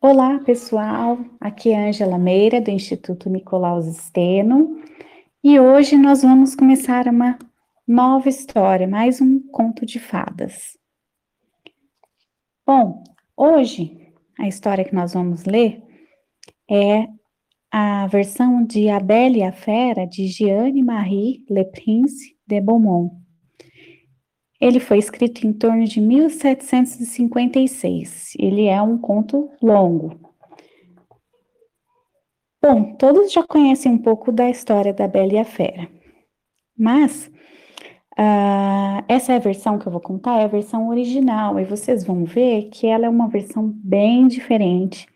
Olá, pessoal. Aqui é Angela Meira, do Instituto Nicolaus Steno, e hoje nós vamos começar uma nova história, mais um conto de fadas. Bom, hoje a história que nós vamos ler é a versão de A Bela e a Fera, de Jeanne Marie Le Prince de Beaumont. Ele foi escrito em torno de 1756. Ele é um conto longo. Bom, todos já conhecem um pouco da história da Bela e a Fera, mas uh, essa é a versão que eu vou contar, é a versão original, e vocês vão ver que ela é uma versão bem diferente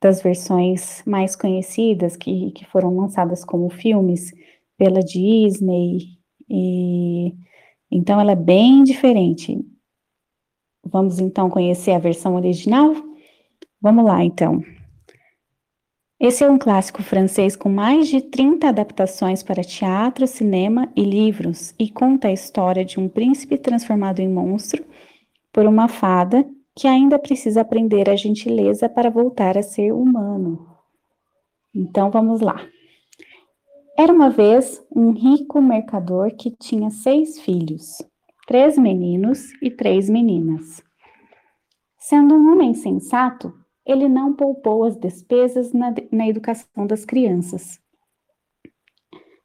das versões mais conhecidas, que, que foram lançadas como filmes pela Disney e então, ela é bem diferente. Vamos então conhecer a versão original? Vamos lá, então. Esse é um clássico francês com mais de 30 adaptações para teatro, cinema e livros e conta a história de um príncipe transformado em monstro por uma fada que ainda precisa aprender a gentileza para voltar a ser humano. Então vamos lá. Era uma vez um rico mercador que tinha seis filhos, três meninos e três meninas. Sendo um homem sensato, ele não poupou as despesas na, na educação das crianças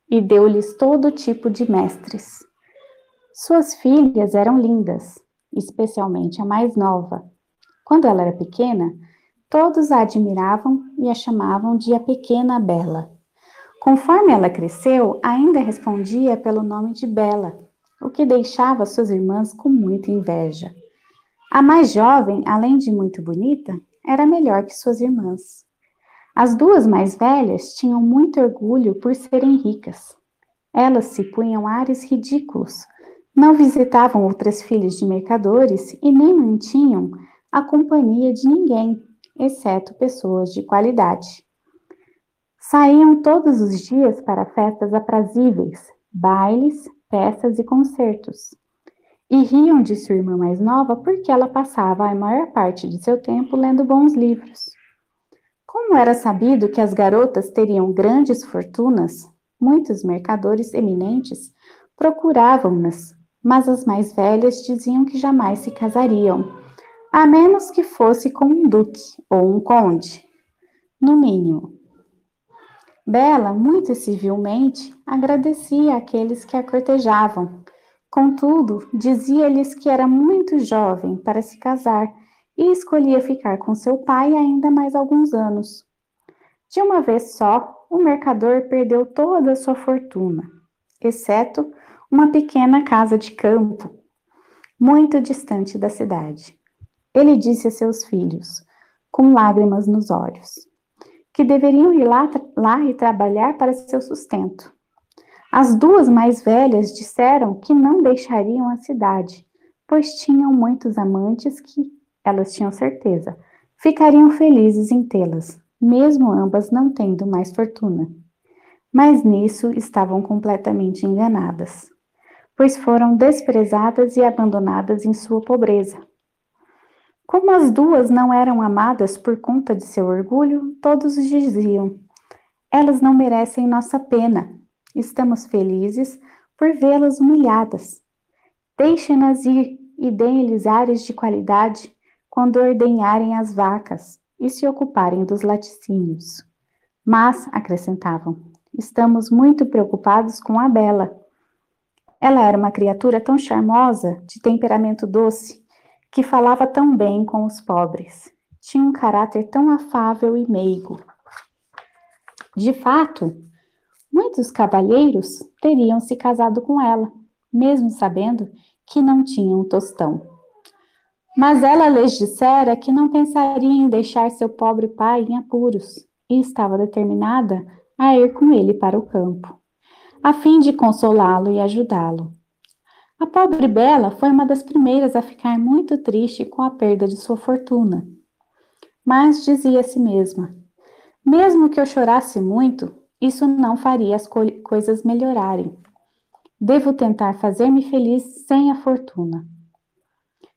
e deu-lhes todo tipo de mestres. Suas filhas eram lindas, especialmente a mais nova. Quando ela era pequena, todos a admiravam e a chamavam de a Pequena Bela. Conforme ela cresceu, ainda respondia pelo nome de Bela, o que deixava suas irmãs com muita inveja. A mais jovem, além de muito bonita, era melhor que suas irmãs. As duas mais velhas tinham muito orgulho por serem ricas. Elas se punham ares ridículos, não visitavam outras filhas de mercadores e nem mantinham a companhia de ninguém, exceto pessoas de qualidade. Saíam todos os dias para festas aprazíveis, bailes, peças e concertos. E riam de sua irmã mais nova porque ela passava a maior parte de seu tempo lendo bons livros. Como era sabido que as garotas teriam grandes fortunas, muitos mercadores eminentes procuravam-nas, mas as mais velhas diziam que jamais se casariam, a menos que fosse com um duque ou um conde, no mínimo. Bela, muito civilmente, agradecia àqueles que a cortejavam. Contudo, dizia-lhes que era muito jovem para se casar e escolhia ficar com seu pai ainda mais alguns anos. De uma vez só, o mercador perdeu toda a sua fortuna, exceto uma pequena casa de campo, muito distante da cidade. Ele disse a seus filhos, com lágrimas nos olhos: que deveriam ir lá, lá e trabalhar para seu sustento. As duas mais velhas disseram que não deixariam a cidade, pois tinham muitos amantes que, elas tinham certeza, ficariam felizes em tê-las, mesmo ambas não tendo mais fortuna. Mas nisso estavam completamente enganadas, pois foram desprezadas e abandonadas em sua pobreza. Como as duas não eram amadas por conta de seu orgulho, todos diziam: Elas não merecem nossa pena. Estamos felizes por vê-las humilhadas. Deixem-nas ir e deem-lhes ares de qualidade quando ordenharem as vacas e se ocuparem dos laticínios. Mas, acrescentavam, estamos muito preocupados com a Bela. Ela era uma criatura tão charmosa, de temperamento doce, que falava tão bem com os pobres. Tinha um caráter tão afável e meigo. De fato, muitos cavalheiros teriam se casado com ela, mesmo sabendo que não tinham um tostão. Mas ela lhes dissera que não pensaria em deixar seu pobre pai em apuros e estava determinada a ir com ele para o campo, a fim de consolá-lo e ajudá-lo. A pobre Bela foi uma das primeiras a ficar muito triste com a perda de sua fortuna. Mas dizia a si mesma: mesmo que eu chorasse muito, isso não faria as co coisas melhorarem. Devo tentar fazer-me feliz sem a fortuna.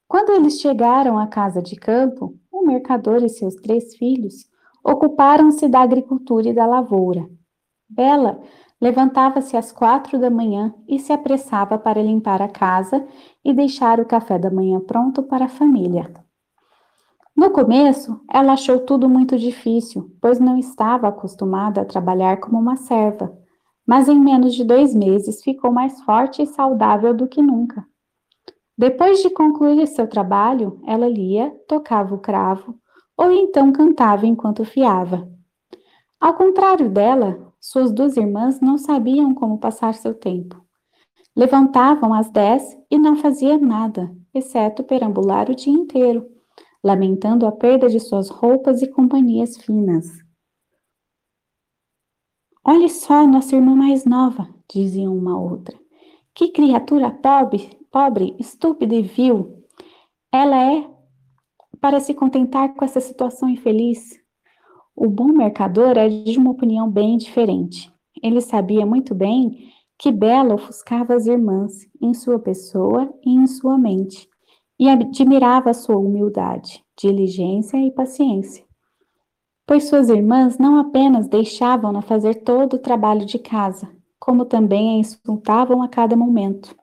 Quando eles chegaram à casa de campo, o mercador e seus três filhos ocuparam-se da agricultura e da lavoura. Bela levantava-se às quatro da manhã e se apressava para limpar a casa e deixar o café da manhã pronto para a família. No começo, ela achou tudo muito difícil, pois não estava acostumada a trabalhar como uma serva, mas em menos de dois meses ficou mais forte e saudável do que nunca. Depois de concluir seu trabalho, ela lia, tocava o cravo ou então cantava enquanto fiava. Ao contrário dela, suas duas irmãs não sabiam como passar seu tempo. Levantavam às dez e não faziam nada, exceto perambular o dia inteiro lamentando a perda de suas roupas e companhias finas. Olhe só nossa irmã mais nova, diziam uma outra. Que criatura pobre, pobre, estúpida e vil. Ela é para se contentar com essa situação infeliz. O bom mercador é de uma opinião bem diferente. Ele sabia muito bem que Bela ofuscava as irmãs em sua pessoa e em sua mente, e admirava sua humildade, diligência e paciência. Pois suas irmãs não apenas deixavam-na fazer todo o trabalho de casa, como também a insultavam a cada momento.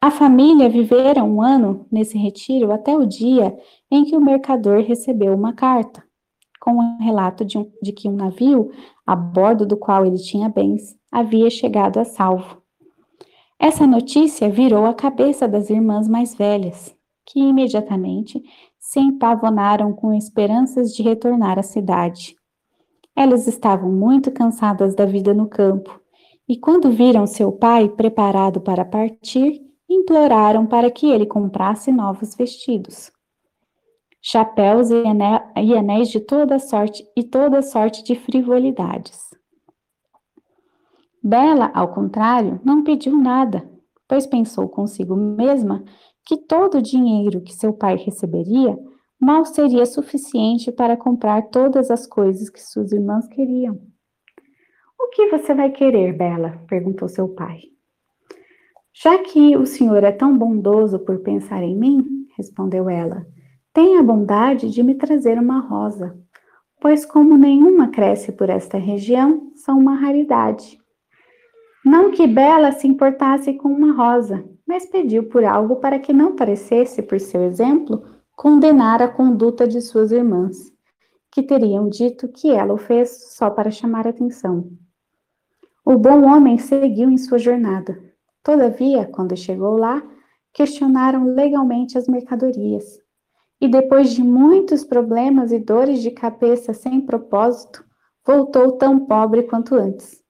A família vivera um ano nesse retiro até o dia em que o mercador recebeu uma carta, com o um relato de, um, de que um navio, a bordo do qual ele tinha bens, havia chegado a salvo. Essa notícia virou a cabeça das irmãs mais velhas, que imediatamente se empavonaram com esperanças de retornar à cidade. Elas estavam muito cansadas da vida no campo e, quando viram seu pai preparado para partir, imploraram para que ele comprasse novos vestidos. Chapéus e anéis de toda sorte e toda sorte de frivolidades. Bela, ao contrário, não pediu nada, pois pensou consigo mesma que todo o dinheiro que seu pai receberia mal seria suficiente para comprar todas as coisas que suas irmãs queriam. O que você vai querer, Bela? perguntou seu pai. Já que o senhor é tão bondoso por pensar em mim, respondeu ela, tenha a bondade de me trazer uma rosa, pois, como nenhuma cresce por esta região, são uma raridade. Não que Bela se importasse com uma rosa, mas pediu por algo para que não parecesse, por seu exemplo, condenar a conduta de suas irmãs, que teriam dito que ela o fez só para chamar atenção. O bom homem seguiu em sua jornada. Todavia, quando chegou lá, questionaram legalmente as mercadorias. E depois de muitos problemas e dores de cabeça sem propósito, voltou tão pobre quanto antes.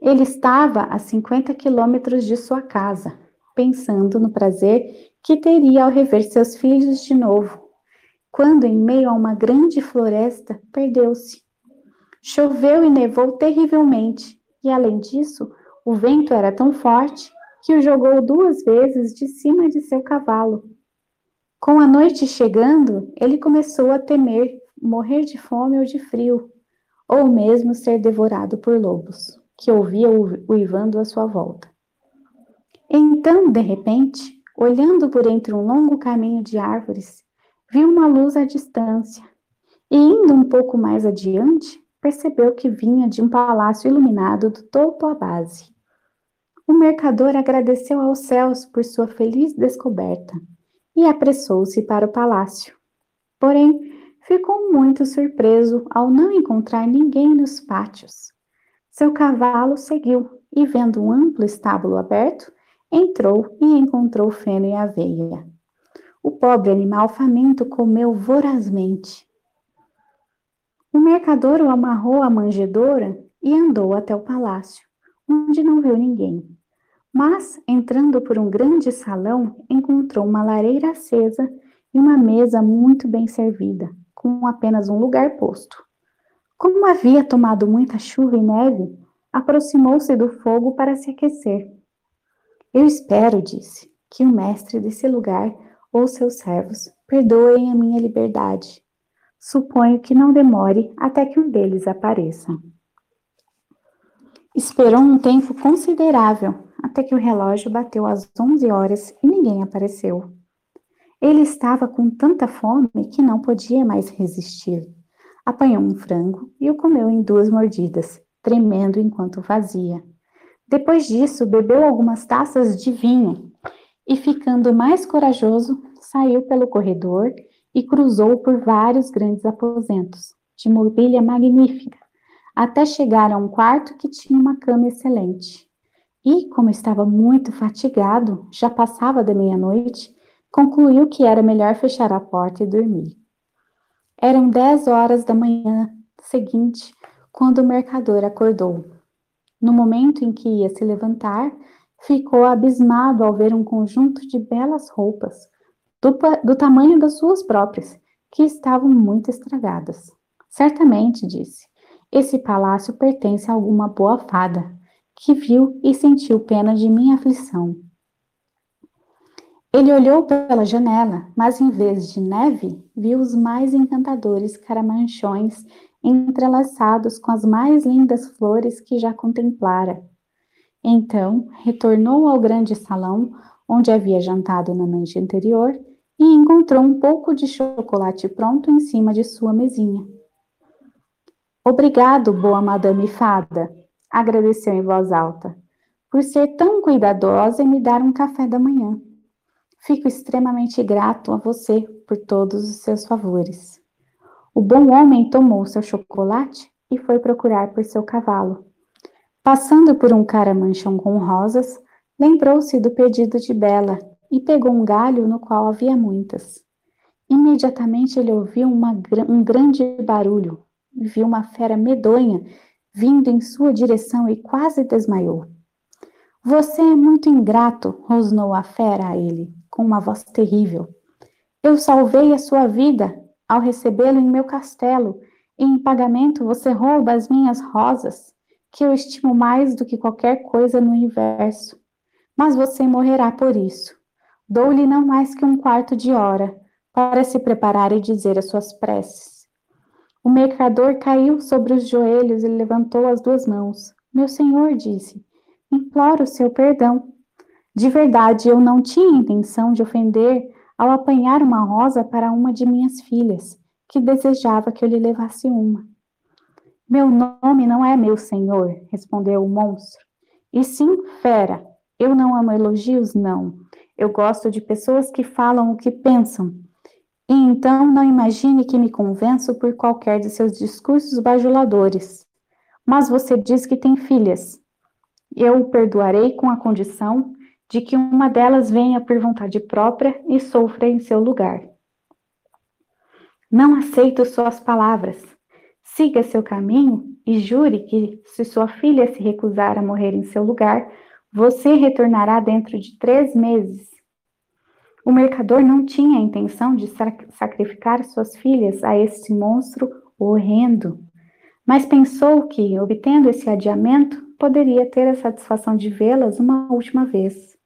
Ele estava a 50 quilômetros de sua casa, pensando no prazer que teria ao rever seus filhos de novo, quando, em meio a uma grande floresta, perdeu-se. Choveu e nevou terrivelmente, e além disso, o vento era tão forte que o jogou duas vezes de cima de seu cavalo. Com a noite chegando, ele começou a temer morrer de fome ou de frio, ou mesmo ser devorado por lobos, que ouvia uivando à sua volta. Então, de repente, olhando por entre um longo caminho de árvores, viu uma luz à distância e, indo um pouco mais adiante, percebeu que vinha de um palácio iluminado do topo à base. O mercador agradeceu aos céus por sua feliz descoberta e apressou-se para o palácio. Porém, ficou muito surpreso ao não encontrar ninguém nos pátios. Seu cavalo seguiu e, vendo um amplo estábulo aberto, Entrou e encontrou feno e aveia. O pobre animal faminto comeu vorazmente. O mercador o amarrou à manjedoura e andou até o palácio, onde não viu ninguém. Mas, entrando por um grande salão, encontrou uma lareira acesa e uma mesa muito bem servida, com apenas um lugar posto. Como havia tomado muita chuva e neve, aproximou-se do fogo para se aquecer. Eu espero, disse, que o mestre desse lugar ou seus servos perdoem a minha liberdade. Suponho que não demore até que um deles apareça. Esperou um tempo considerável até que o relógio bateu às onze horas e ninguém apareceu. Ele estava com tanta fome que não podia mais resistir. Apanhou um frango e o comeu em duas mordidas, tremendo enquanto fazia. Depois disso, bebeu algumas taças de vinho e, ficando mais corajoso, saiu pelo corredor e cruzou por vários grandes aposentos, de mobília magnífica, até chegar a um quarto que tinha uma cama excelente. E, como estava muito fatigado, já passava da meia-noite, concluiu que era melhor fechar a porta e dormir. Eram dez horas da manhã seguinte quando o mercador acordou. No momento em que ia se levantar, ficou abismado ao ver um conjunto de belas roupas, do, do tamanho das suas próprias, que estavam muito estragadas. Certamente, disse, esse palácio pertence a alguma boa fada, que viu e sentiu pena de minha aflição. Ele olhou pela janela, mas em vez de neve, viu os mais encantadores caramanchões entrelaçados com as mais lindas flores que já contemplara. Então, retornou ao grande salão onde havia jantado na noite anterior e encontrou um pouco de chocolate pronto em cima de sua mesinha. Obrigado, boa Madame Fada, agradeceu em voz alta, por ser tão cuidadosa em me dar um café da manhã. Fico extremamente grato a você por todos os seus favores. O bom homem tomou seu chocolate e foi procurar por seu cavalo. Passando por um caramanchão com rosas, lembrou-se do pedido de Bela e pegou um galho no qual havia muitas. Imediatamente ele ouviu uma, um grande barulho, viu uma fera medonha vindo em sua direção e quase desmaiou. Você é muito ingrato, rosnou a fera a ele, com uma voz terrível. Eu salvei a sua vida ao recebê-lo em meu castelo, e em pagamento você rouba as minhas rosas, que eu estimo mais do que qualquer coisa no universo. Mas você morrerá por isso. Dou-lhe não mais que um quarto de hora para se preparar e dizer as suas preces. O mercador caiu sobre os joelhos e levantou as duas mãos. Meu senhor, disse, imploro seu perdão. De verdade, eu não tinha intenção de ofender ao apanhar uma rosa para uma de minhas filhas, que desejava que eu lhe levasse uma. Meu nome não é meu senhor, respondeu o monstro. E sim, fera, eu não amo elogios, não. Eu gosto de pessoas que falam o que pensam. E então não imagine que me convenço por qualquer de seus discursos bajuladores. Mas você diz que tem filhas. Eu o perdoarei com a condição de que uma delas venha por vontade própria e sofra em seu lugar. Não aceito suas palavras. Siga seu caminho e jure que, se sua filha se recusar a morrer em seu lugar, você retornará dentro de três meses. O mercador não tinha a intenção de sacrificar suas filhas a esse monstro horrendo, mas pensou que, obtendo esse adiamento, poderia ter a satisfação de vê-las uma última vez.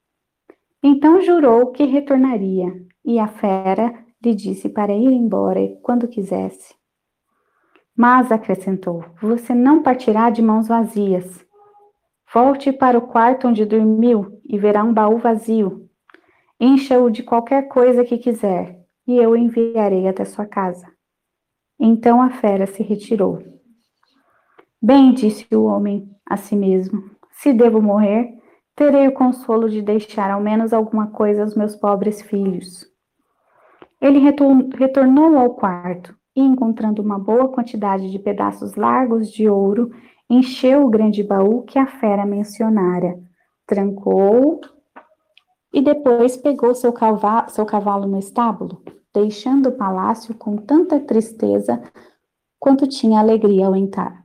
Então jurou que retornaria, e a fera lhe disse para ir embora quando quisesse. Mas acrescentou: Você não partirá de mãos vazias. Volte para o quarto onde dormiu e verá um baú vazio. Encha-o de qualquer coisa que quiser, e eu enviarei até sua casa. Então a fera se retirou. Bem, disse o homem a si mesmo: se devo morrer, terei o consolo de deixar ao menos alguma coisa aos meus pobres filhos. Ele retornou ao quarto e, encontrando uma boa quantidade de pedaços largos de ouro, encheu o grande baú que a fera mencionara, trancou e depois pegou seu cavalo, seu cavalo no estábulo, deixando o palácio com tanta tristeza quanto tinha alegria ao entrar.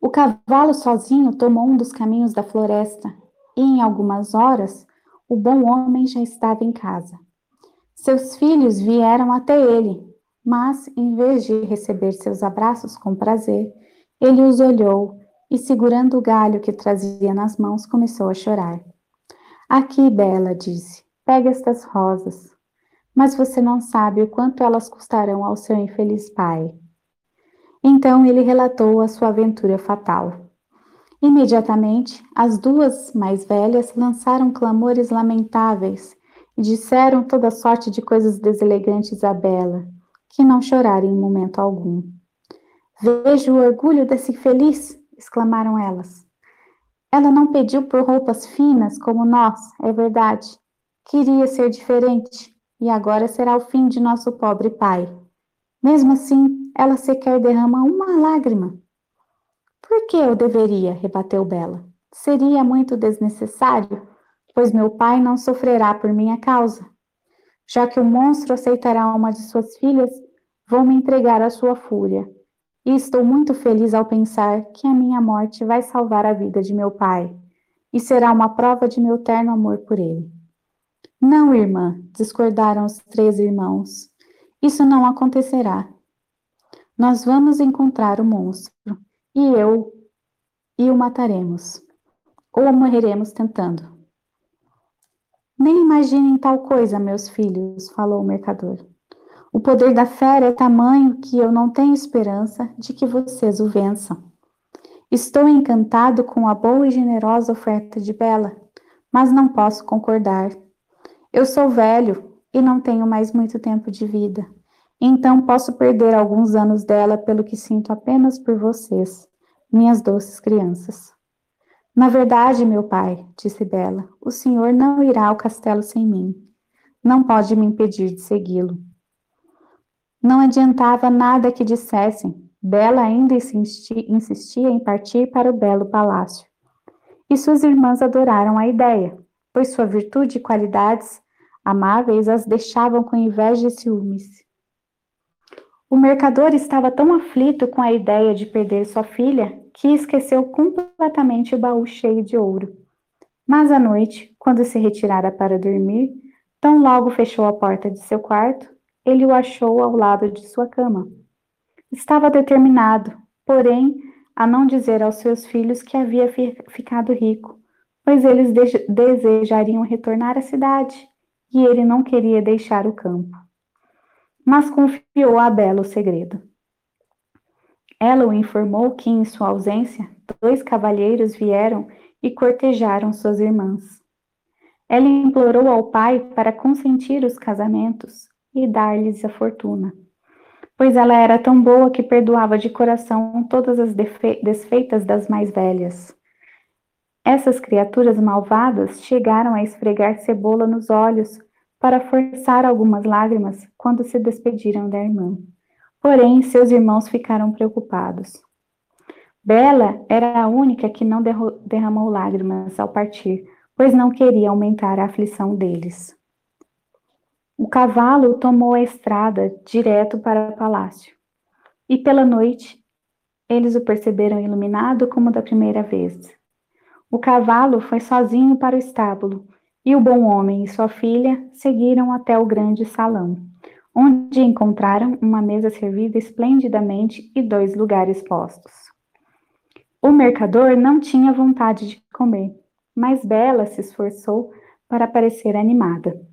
O cavalo sozinho tomou um dos caminhos da floresta e, em algumas horas, o bom homem já estava em casa. Seus filhos vieram até ele, mas, em vez de receber seus abraços com prazer, ele os olhou e, segurando o galho que trazia nas mãos, começou a chorar. Aqui, Bela, disse, pega estas rosas, mas você não sabe o quanto elas custarão ao seu infeliz pai. Então ele relatou a sua aventura fatal. Imediatamente, as duas mais velhas lançaram clamores lamentáveis e disseram toda sorte de coisas deselegantes a Bela, que não chorara em momento algum. Vejo o orgulho desse infeliz, exclamaram elas. Ela não pediu por roupas finas como nós, é verdade. Queria ser diferente, e agora será o fim de nosso pobre pai. Mesmo assim, ela sequer derrama uma lágrima. Por que eu deveria? rebateu Bela. Seria muito desnecessário, pois meu pai não sofrerá por minha causa. Já que o monstro aceitará uma de suas filhas, vou me entregar à sua fúria e estou muito feliz ao pensar que a minha morte vai salvar a vida de meu pai e será uma prova de meu terno amor por ele. Não, irmã, discordaram os três irmãos. Isso não acontecerá. Nós vamos encontrar o monstro e eu e o mataremos. Ou morreremos tentando. Nem imaginem tal coisa, meus filhos, falou o mercador. O poder da fera é tamanho que eu não tenho esperança de que vocês o vençam. Estou encantado com a boa e generosa oferta de Bela, mas não posso concordar. Eu sou velho e não tenho mais muito tempo de vida, então posso perder alguns anos dela pelo que sinto apenas por vocês, minhas doces crianças. Na verdade, meu pai, disse Bela, o senhor não irá ao castelo sem mim. Não pode me impedir de segui-lo. Não adiantava nada que dissessem. Bela ainda insistia em partir para o belo palácio. E suas irmãs adoraram a ideia, pois sua virtude e qualidades amáveis as deixavam com inveja e ciúmes. O mercador estava tão aflito com a ideia de perder sua filha que esqueceu completamente o baú cheio de ouro. Mas à noite, quando se retirara para dormir, tão logo fechou a porta de seu quarto, ele o achou ao lado de sua cama. Estava determinado, porém, a não dizer aos seus filhos que havia fi ficado rico, pois eles de desejariam retornar à cidade e ele não queria deixar o campo. Mas confiou a Bela o segredo. Ela o informou que, em sua ausência, dois cavalheiros vieram e cortejaram suas irmãs. Ela implorou ao pai para consentir os casamentos e dar-lhes a fortuna. Pois ela era tão boa que perdoava de coração todas as desfeitas das mais velhas. Essas criaturas malvadas chegaram a esfregar cebola nos olhos para forçar algumas lágrimas quando se despediram da irmã. Porém, seus irmãos ficaram preocupados. Bela era a única que não derramou lágrimas ao partir, pois não queria aumentar a aflição deles. O cavalo tomou a estrada direto para o palácio. E pela noite, eles o perceberam iluminado como da primeira vez. O cavalo foi sozinho para o estábulo, e o bom homem e sua filha seguiram até o grande salão, onde encontraram uma mesa servida esplendidamente e dois lugares postos. O mercador não tinha vontade de comer, mas Bela se esforçou para parecer animada.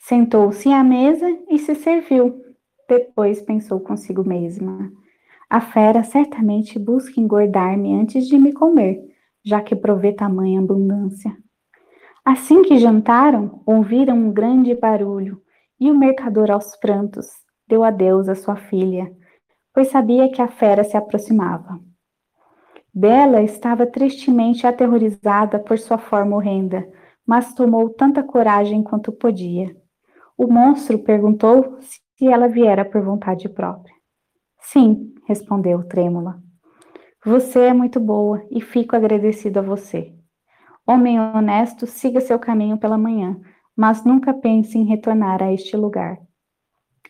Sentou-se à mesa e se serviu. Depois pensou consigo mesma: A fera certamente busca engordar-me antes de me comer, já que provê tamanha abundância. Assim que jantaram, ouviram um grande barulho e o mercador, aos prantos, deu adeus à sua filha, pois sabia que a fera se aproximava. Bela estava tristemente aterrorizada por sua forma horrenda, mas tomou tanta coragem quanto podia. O monstro perguntou se ela viera por vontade própria. Sim, respondeu trêmula. Você é muito boa e fico agradecido a você. Homem honesto, siga seu caminho pela manhã, mas nunca pense em retornar a este lugar.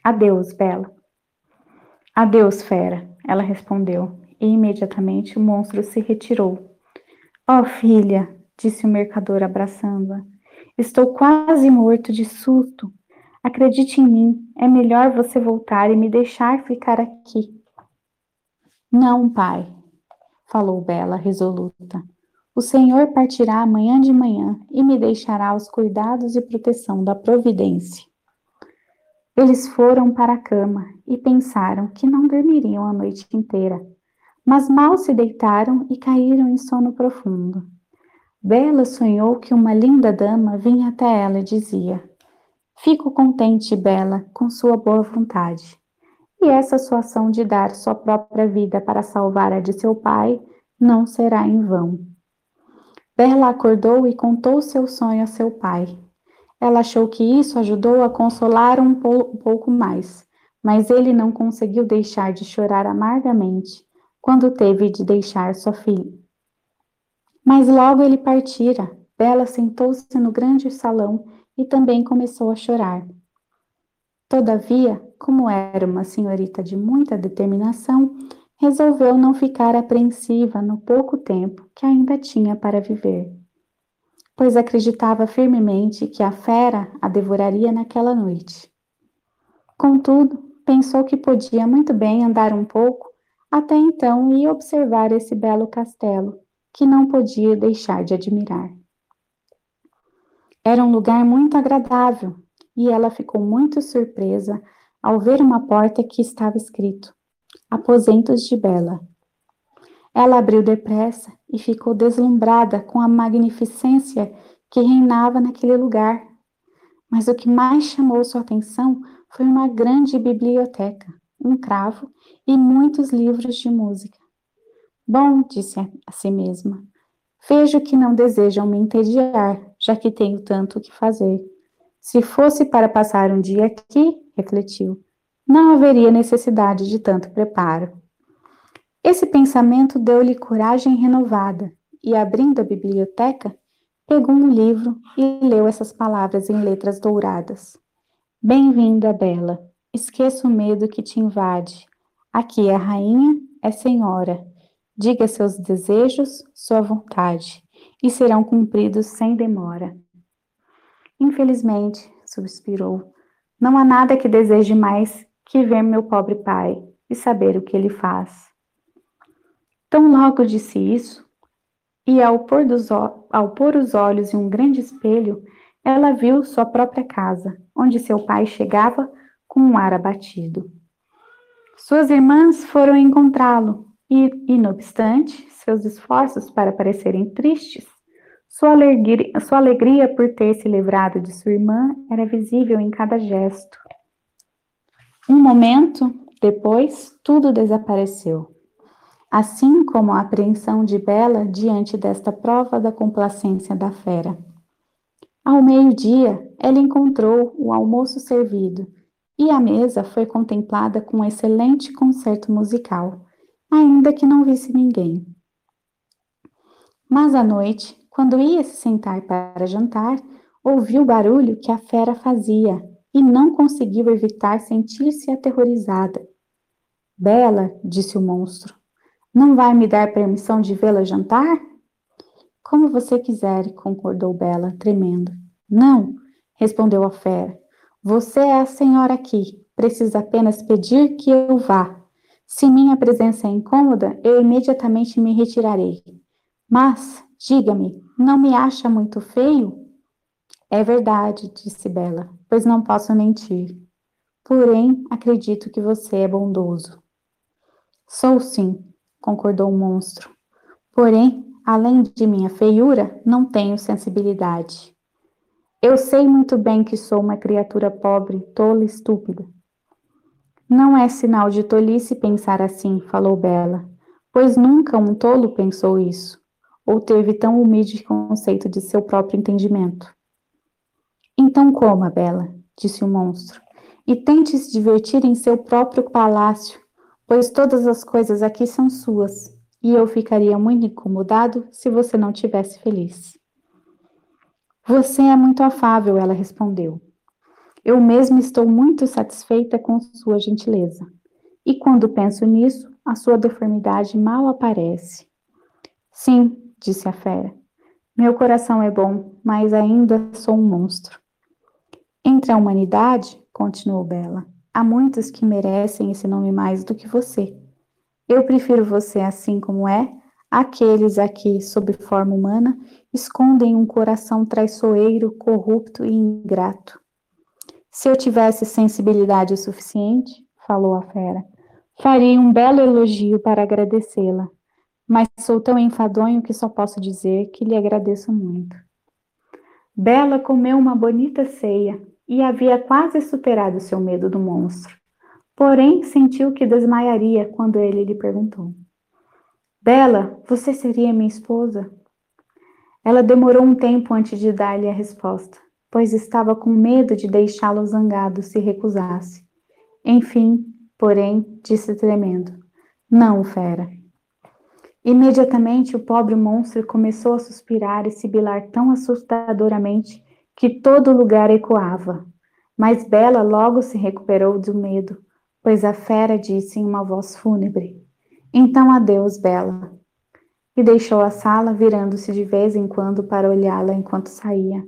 Adeus, Bela. Adeus, fera, ela respondeu, e imediatamente o monstro se retirou. Oh, filha, disse o mercador abraçando-a, estou quase morto de susto. Acredite em mim, é melhor você voltar e me deixar ficar aqui. Não, pai, falou Bela resoluta. O Senhor partirá amanhã de manhã e me deixará aos cuidados e proteção da providência. Eles foram para a cama e pensaram que não dormiriam a noite inteira, mas mal se deitaram e caíram em sono profundo. Bela sonhou que uma linda dama vinha até ela e dizia: Fico contente, Bela, com sua boa vontade. E essa sua ação de dar sua própria vida para salvar a de seu pai não será em vão. Bela acordou e contou seu sonho a seu pai. Ela achou que isso ajudou a consolar um pouco mais, mas ele não conseguiu deixar de chorar amargamente quando teve de deixar sua filha. Mas logo ele partira. Bela sentou-se no grande salão e também começou a chorar. Todavia, como era uma senhorita de muita determinação, resolveu não ficar apreensiva no pouco tempo que ainda tinha para viver, pois acreditava firmemente que a fera a devoraria naquela noite. Contudo, pensou que podia muito bem andar um pouco até então e observar esse belo castelo, que não podia deixar de admirar. Era um lugar muito agradável e ela ficou muito surpresa ao ver uma porta que estava escrito Aposentos de Bela. Ela abriu depressa e ficou deslumbrada com a magnificência que reinava naquele lugar. Mas o que mais chamou sua atenção foi uma grande biblioteca, um cravo e muitos livros de música. Bom, disse a si mesma, vejo que não desejam me entediar, já que tenho tanto o que fazer. Se fosse para passar um dia aqui, refletiu, não haveria necessidade de tanto preparo. Esse pensamento deu-lhe coragem renovada, e abrindo a biblioteca, pegou um livro e leu essas palavras em letras douradas. Bem-vinda, Bela. Esqueça o medo que te invade. Aqui é rainha, é senhora. Diga seus desejos, sua vontade, e serão cumpridos sem demora. Infelizmente, suspirou, não há nada que deseje mais que ver meu pobre pai e saber o que ele faz. Tão logo disse isso, e ao pôr, dos, ao pôr os olhos em um grande espelho, ela viu sua própria casa, onde seu pai chegava com um ar abatido. Suas irmãs foram encontrá-lo e, e, obstante seus esforços para parecerem tristes, sua alegria, sua alegria por ter se livrado de sua irmã era visível em cada gesto. Um momento depois, tudo desapareceu, assim como a apreensão de Bela diante desta prova da complacência da fera. Ao meio-dia, ela encontrou o almoço servido e a mesa foi contemplada com um excelente concerto musical ainda que não visse ninguém. Mas à noite, quando ia se sentar para jantar, ouviu o barulho que a fera fazia e não conseguiu evitar sentir-se aterrorizada. Bela, disse o monstro, não vai me dar permissão de vê-la jantar? Como você quiser, concordou Bela, tremendo. Não, respondeu a fera. Você é a senhora aqui. Precisa apenas pedir que eu vá. Se minha presença é incômoda, eu imediatamente me retirarei. Mas, diga-me, não me acha muito feio? É verdade, disse Bela, pois não posso mentir. Porém, acredito que você é bondoso. Sou sim, concordou o monstro. Porém, além de minha feiura, não tenho sensibilidade. Eu sei muito bem que sou uma criatura pobre, tola e estúpida. Não é sinal de tolice pensar assim, falou Bela, pois nunca um tolo pensou isso, ou teve tão humilde conceito de seu próprio entendimento. Então coma, Bela, disse o monstro, e tente se divertir em seu próprio palácio, pois todas as coisas aqui são suas, e eu ficaria muito incomodado se você não tivesse feliz. Você é muito afável, ela respondeu. Eu mesmo estou muito satisfeita com sua gentileza. E quando penso nisso, a sua deformidade mal aparece. Sim, disse a fera. Meu coração é bom, mas ainda sou um monstro. Entre a humanidade, continuou Bela, há muitos que merecem esse nome mais do que você. Eu prefiro você assim como é, aqueles aqui, sob forma humana, escondem um coração traiçoeiro, corrupto e ingrato. Se eu tivesse sensibilidade o suficiente, falou a fera, faria um belo elogio para agradecê-la. Mas sou tão enfadonho que só posso dizer que lhe agradeço muito. Bela comeu uma bonita ceia e havia quase superado seu medo do monstro. Porém, sentiu que desmaiaria quando ele lhe perguntou: Bela, você seria minha esposa? Ela demorou um tempo antes de dar-lhe a resposta, pois estava com medo de deixá-lo zangado se recusasse. Enfim, porém, disse tremendo: Não, fera. Imediatamente o pobre monstro começou a suspirar e sibilar tão assustadoramente que todo lugar ecoava. Mas Bela logo se recuperou do medo, pois a fera disse em uma voz fúnebre: Então adeus, Bela. E deixou a sala, virando-se de vez em quando para olhá-la enquanto saía.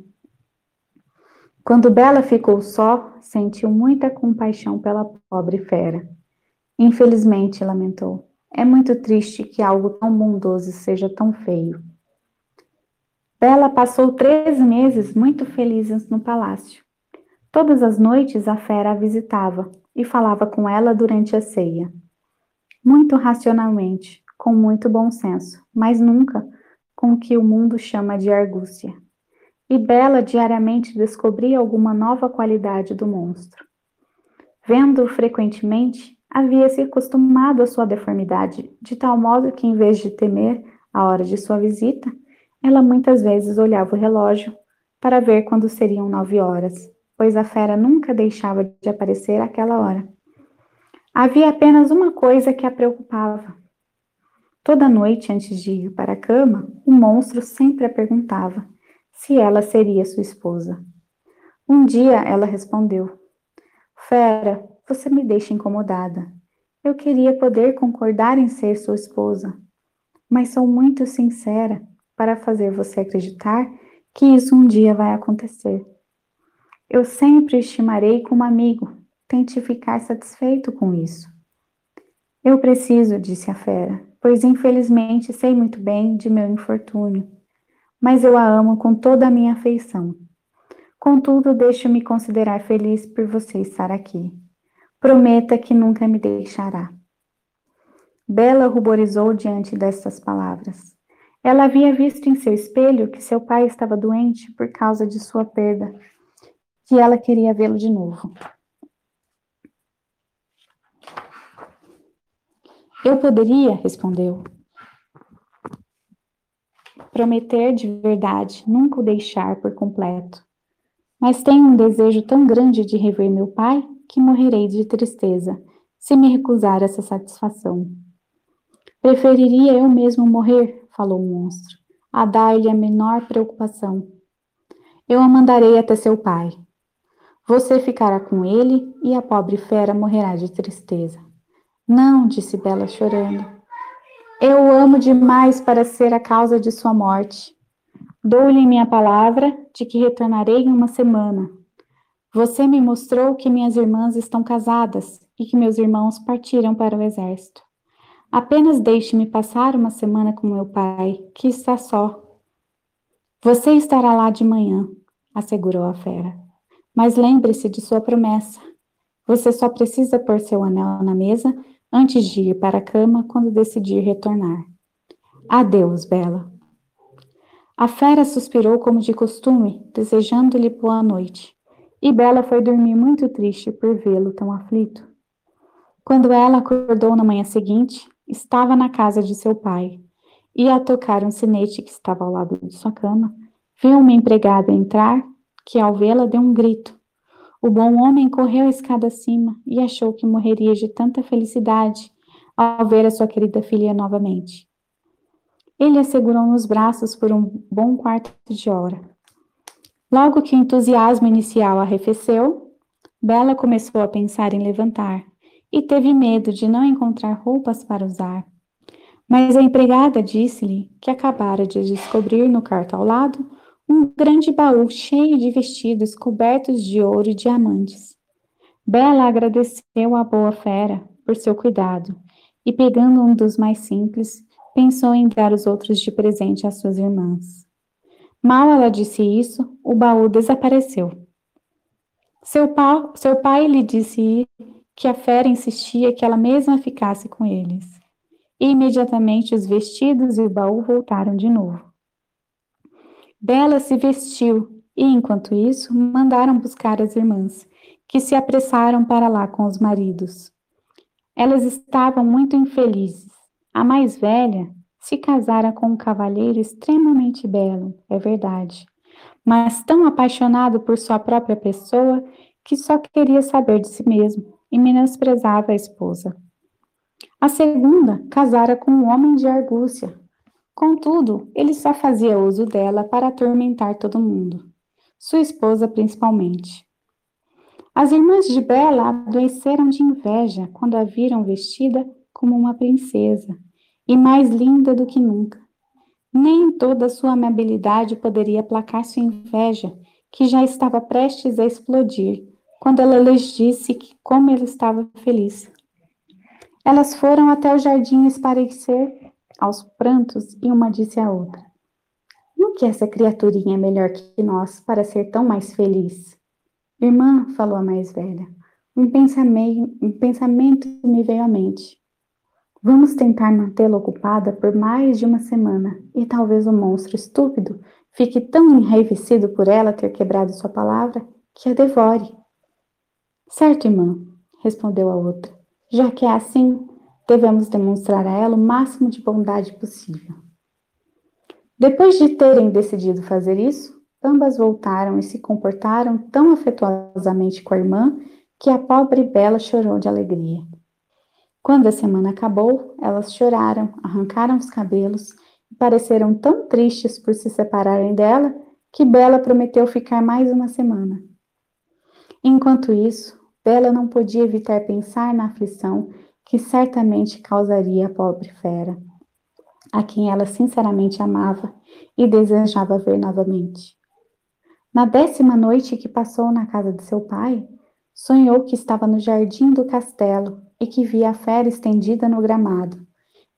Quando Bela ficou só, sentiu muita compaixão pela pobre fera. Infelizmente, lamentou, é muito triste que algo tão bondoso seja tão feio. Bela passou três meses muito felizes no palácio. Todas as noites a fera a visitava e falava com ela durante a ceia. Muito racionalmente, com muito bom senso, mas nunca com o que o mundo chama de argúcia. E Bela diariamente descobria alguma nova qualidade do monstro. Vendo-o frequentemente, havia se acostumado à sua deformidade, de tal modo que, em vez de temer a hora de sua visita, ela muitas vezes olhava o relógio para ver quando seriam nove horas, pois a fera nunca deixava de aparecer àquela hora. Havia apenas uma coisa que a preocupava. Toda noite, antes de ir para a cama, o monstro sempre a perguntava se ela seria sua esposa. Um dia ela respondeu: Fera, você me deixa incomodada. Eu queria poder concordar em ser sua esposa, mas sou muito sincera para fazer você acreditar que isso um dia vai acontecer. Eu sempre estimarei como amigo. Tente ficar satisfeito com isso. Eu preciso, disse a fera, pois infelizmente sei muito bem de meu infortúnio, mas eu a amo com toda a minha afeição. Contudo, deixe-me considerar feliz por você estar aqui. Prometa que nunca me deixará. Bela ruborizou diante destas palavras. Ela havia visto em seu espelho que seu pai estava doente por causa de sua perda, e ela queria vê-lo de novo. Eu poderia, respondeu, prometer de verdade nunca o deixar por completo, mas tenho um desejo tão grande de rever meu pai que morrerei de tristeza se me recusar essa satisfação. Preferiria eu mesmo morrer, falou o monstro, a dar-lhe a menor preocupação. Eu a mandarei até seu pai. Você ficará com ele e a pobre fera morrerá de tristeza. Não, disse Bela chorando. Eu o amo demais para ser a causa de sua morte. Dou-lhe minha palavra de que retornarei em uma semana. Você me mostrou que minhas irmãs estão casadas e que meus irmãos partiram para o exército. Apenas deixe-me passar uma semana com meu pai, que está só. Você estará lá de manhã, assegurou a fera. Mas lembre-se de sua promessa. Você só precisa pôr seu anel na mesa antes de ir para a cama quando decidir retornar. Adeus, Bela. A fera suspirou como de costume, desejando-lhe boa noite. E Bela foi dormir muito triste por vê-lo tão aflito. Quando ela acordou na manhã seguinte, estava na casa de seu pai. Ia tocar um sinete que estava ao lado de sua cama. Viu uma empregada entrar, que ao vê-la deu um grito. O bom homem correu a escada acima e achou que morreria de tanta felicidade ao ver a sua querida filha novamente. Ele a segurou nos braços por um bom quarto de hora. Logo que o entusiasmo inicial arrefeceu, Bela começou a pensar em levantar e teve medo de não encontrar roupas para usar. Mas a empregada disse-lhe que acabara de descobrir no quarto ao lado um grande baú cheio de vestidos cobertos de ouro e diamantes. Bela agradeceu à boa fera por seu cuidado e, pegando um dos mais simples, pensou em dar os outros de presente às suas irmãs. Mal ela disse isso, o baú desapareceu. Seu, seu pai lhe disse que a fera insistia que ela mesma ficasse com eles. e imediatamente os vestidos e o baú voltaram de novo. Bela se vestiu e, enquanto isso, mandaram buscar as irmãs, que se apressaram para lá com os maridos. Elas estavam muito infelizes. A mais velha se casara com um cavalheiro extremamente belo, é verdade, mas tão apaixonado por sua própria pessoa que só queria saber de si mesmo e menosprezava a esposa. A segunda casara com um homem de argúcia. Contudo, ele só fazia uso dela para atormentar todo mundo, sua esposa principalmente. As irmãs de Bela adoeceram de inveja quando a viram vestida como uma princesa e mais linda do que nunca. Nem toda sua amabilidade poderia aplacar sua inveja, que já estava prestes a explodir, quando ela lhes disse que como ele estava feliz. Elas foram até o jardim esparecer aos prantos e uma disse à outra: No que essa criaturinha é melhor que nós para ser tão mais feliz? Irmã, falou a mais velha, um pensamento, um pensamento me veio à mente. Vamos tentar mantê-la ocupada por mais de uma semana e talvez o monstro estúpido fique tão enraivecido por ela ter quebrado sua palavra que a devore. Certo, irmã, respondeu a outra. Já que é assim, devemos demonstrar a ela o máximo de bondade possível. Depois de terem decidido fazer isso, ambas voltaram e se comportaram tão afetuosamente com a irmã que a pobre Bela chorou de alegria. Quando a semana acabou, elas choraram, arrancaram os cabelos e pareceram tão tristes por se separarem dela que Bela prometeu ficar mais uma semana. Enquanto isso, Bela não podia evitar pensar na aflição que certamente causaria a pobre fera, a quem ela sinceramente amava e desejava ver novamente. Na décima noite que passou na casa de seu pai, sonhou que estava no jardim do castelo e que via a fera estendida no gramado,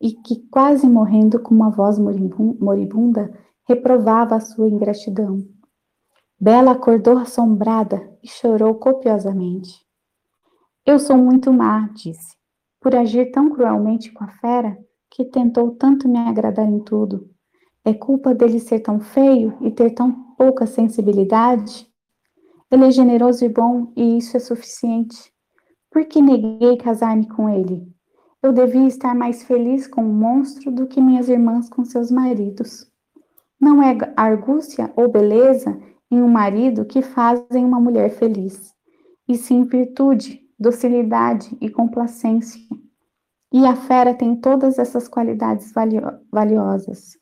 e que, quase morrendo com uma voz moribunda, reprovava a sua ingratidão. Bela acordou assombrada e chorou copiosamente. Eu sou muito má, disse, por agir tão cruelmente com a fera que tentou tanto me agradar em tudo. É culpa dele ser tão feio e ter tão pouca sensibilidade? Ele é generoso e bom e isso é suficiente. Por que neguei casar-me com ele? Eu devia estar mais feliz com o monstro do que minhas irmãs com seus maridos. Não é argúcia ou beleza em um marido que fazem uma mulher feliz, e sim virtude, docilidade e complacência. E a fera tem todas essas qualidades valio valiosas.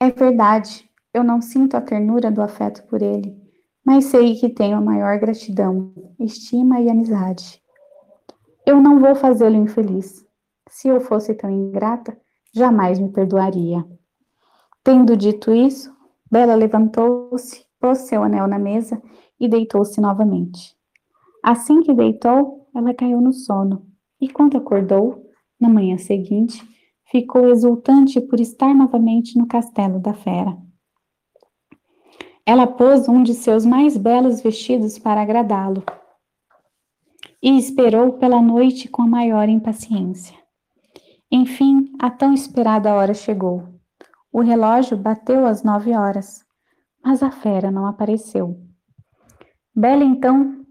É verdade, eu não sinto a ternura do afeto por ele, mas sei que tenho a maior gratidão, estima e amizade. Eu não vou fazê-lo infeliz. Se eu fosse tão ingrata, jamais me perdoaria. Tendo dito isso, Bela levantou-se, pôs seu anel na mesa e deitou-se novamente. Assim que deitou, ela caiu no sono, e quando acordou, na manhã seguinte, ficou exultante por estar novamente no castelo da fera. Ela pôs um de seus mais belos vestidos para agradá-lo e esperou pela noite com a maior impaciência. Enfim, a tão esperada hora chegou. O relógio bateu às nove horas, mas a fera não apareceu. Bela então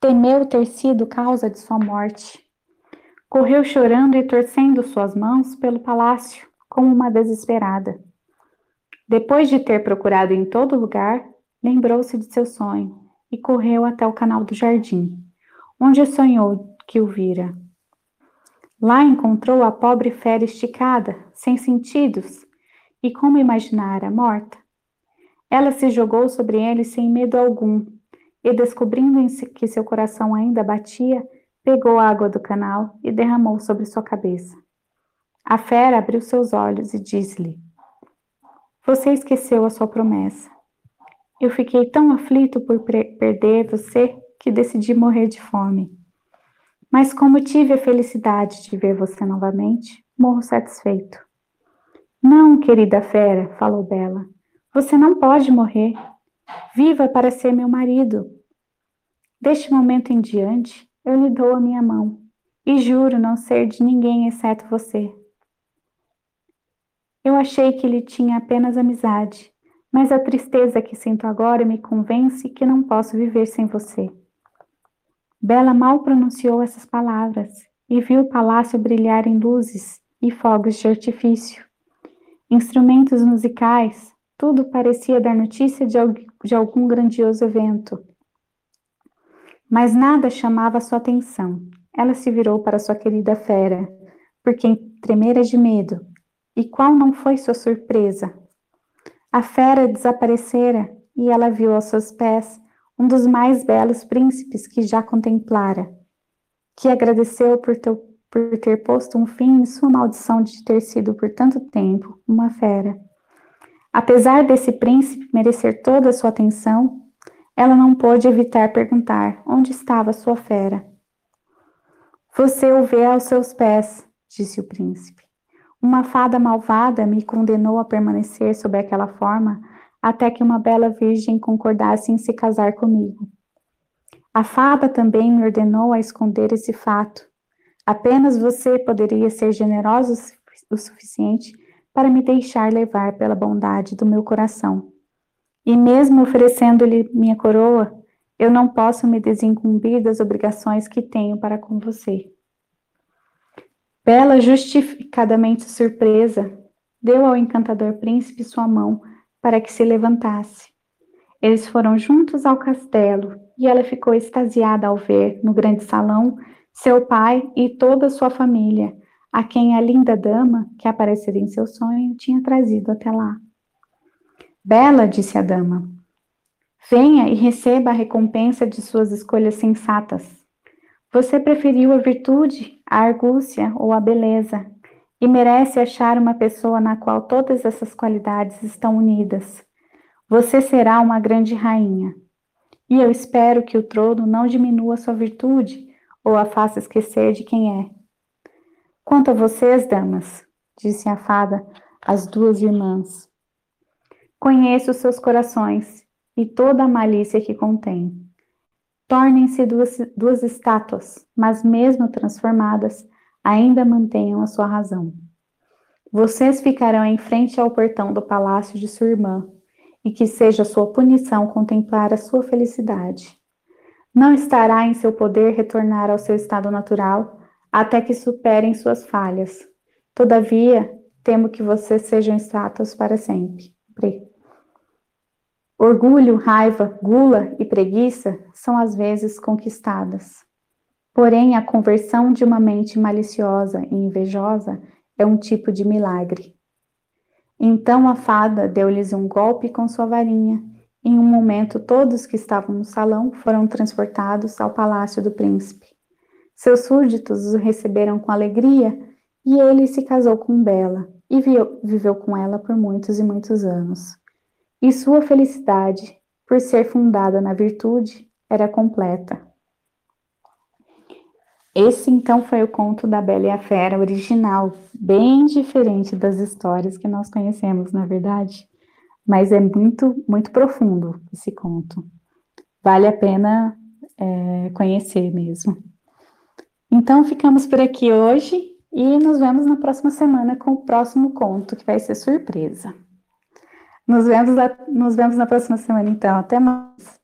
temeu ter sido causa de sua morte. Correu chorando e torcendo suas mãos pelo palácio, como uma desesperada. Depois de ter procurado em todo lugar, lembrou-se de seu sonho e correu até o canal do jardim, onde sonhou que o vira. Lá encontrou a pobre fera esticada, sem sentidos, e como imaginara, morta. Ela se jogou sobre ele sem medo algum e, descobrindo que seu coração ainda batia, pegou a água do canal e derramou sobre sua cabeça. A fera abriu seus olhos e disse-lhe: Você esqueceu a sua promessa. Eu fiquei tão aflito por perder você que decidi morrer de fome. Mas como tive a felicidade de ver você novamente, morro satisfeito. Não, querida fera, falou Bela. Você não pode morrer. Viva para ser meu marido. Deste momento em diante, eu lhe dou a minha mão e juro não ser de ninguém exceto você. Eu achei que ele tinha apenas amizade, mas a tristeza que sinto agora me convence que não posso viver sem você. Bela mal pronunciou essas palavras e viu o palácio brilhar em luzes e fogos de artifício. Instrumentos musicais, tudo parecia dar notícia de, algum grandioso evento. Mas nada chamava sua atenção. Ela se virou para sua querida fera, por quem tremera de medo. E qual não foi sua surpresa? A fera desaparecera e ela viu aos seus pés um dos mais belos príncipes que já contemplara, que agradeceu por, teu, por ter posto um fim em sua maldição de ter sido por tanto tempo uma fera. Apesar desse príncipe merecer toda a sua atenção, ela não pôde evitar perguntar onde estava sua fera. Você o vê aos seus pés, disse o príncipe. Uma fada malvada me condenou a permanecer sob aquela forma até que uma bela virgem concordasse em se casar comigo. A fada também me ordenou a esconder esse fato. Apenas você poderia ser generoso o suficiente para me deixar levar pela bondade do meu coração. E mesmo oferecendo-lhe minha coroa, eu não posso me desincumbir das obrigações que tenho para com você. Bela, justificadamente surpresa, deu ao encantador príncipe sua mão para que se levantasse. Eles foram juntos ao castelo e ela ficou extasiada ao ver, no grande salão, seu pai e toda a sua família, a quem a linda dama, que aparecera em seu sonho, tinha trazido até lá. Bela, disse a dama, venha e receba a recompensa de suas escolhas sensatas. Você preferiu a virtude, a argúcia ou a beleza, e merece achar uma pessoa na qual todas essas qualidades estão unidas. Você será uma grande rainha. E eu espero que o trono não diminua sua virtude ou a faça esquecer de quem é. Quanto a vocês, damas, disse a fada às duas irmãs, conheço seus corações e toda a malícia que contém. Tornem-se duas, duas estátuas, mas mesmo transformadas, ainda mantenham a sua razão. Vocês ficarão em frente ao portão do palácio de sua irmã, e que seja sua punição contemplar a sua felicidade. Não estará em seu poder retornar ao seu estado natural até que superem suas falhas. Todavia, temo que vocês sejam estátuas para sempre. Orgulho, raiva, gula e preguiça são às vezes conquistadas. Porém, a conversão de uma mente maliciosa e invejosa é um tipo de milagre. Então a fada deu-lhes um golpe com sua varinha. Em um momento, todos que estavam no salão foram transportados ao palácio do príncipe. Seus súditos o receberam com alegria e ele se casou com Bela e viveu com ela por muitos e muitos anos. E sua felicidade, por ser fundada na virtude, era completa. Esse então foi o conto da Bela e a Fera original, bem diferente das histórias que nós conhecemos, na verdade, mas é muito, muito profundo esse conto. Vale a pena é, conhecer mesmo. Então ficamos por aqui hoje e nos vemos na próxima semana com o próximo conto, que vai ser surpresa. Nos vemos, nos vemos na próxima semana, então. Até mais.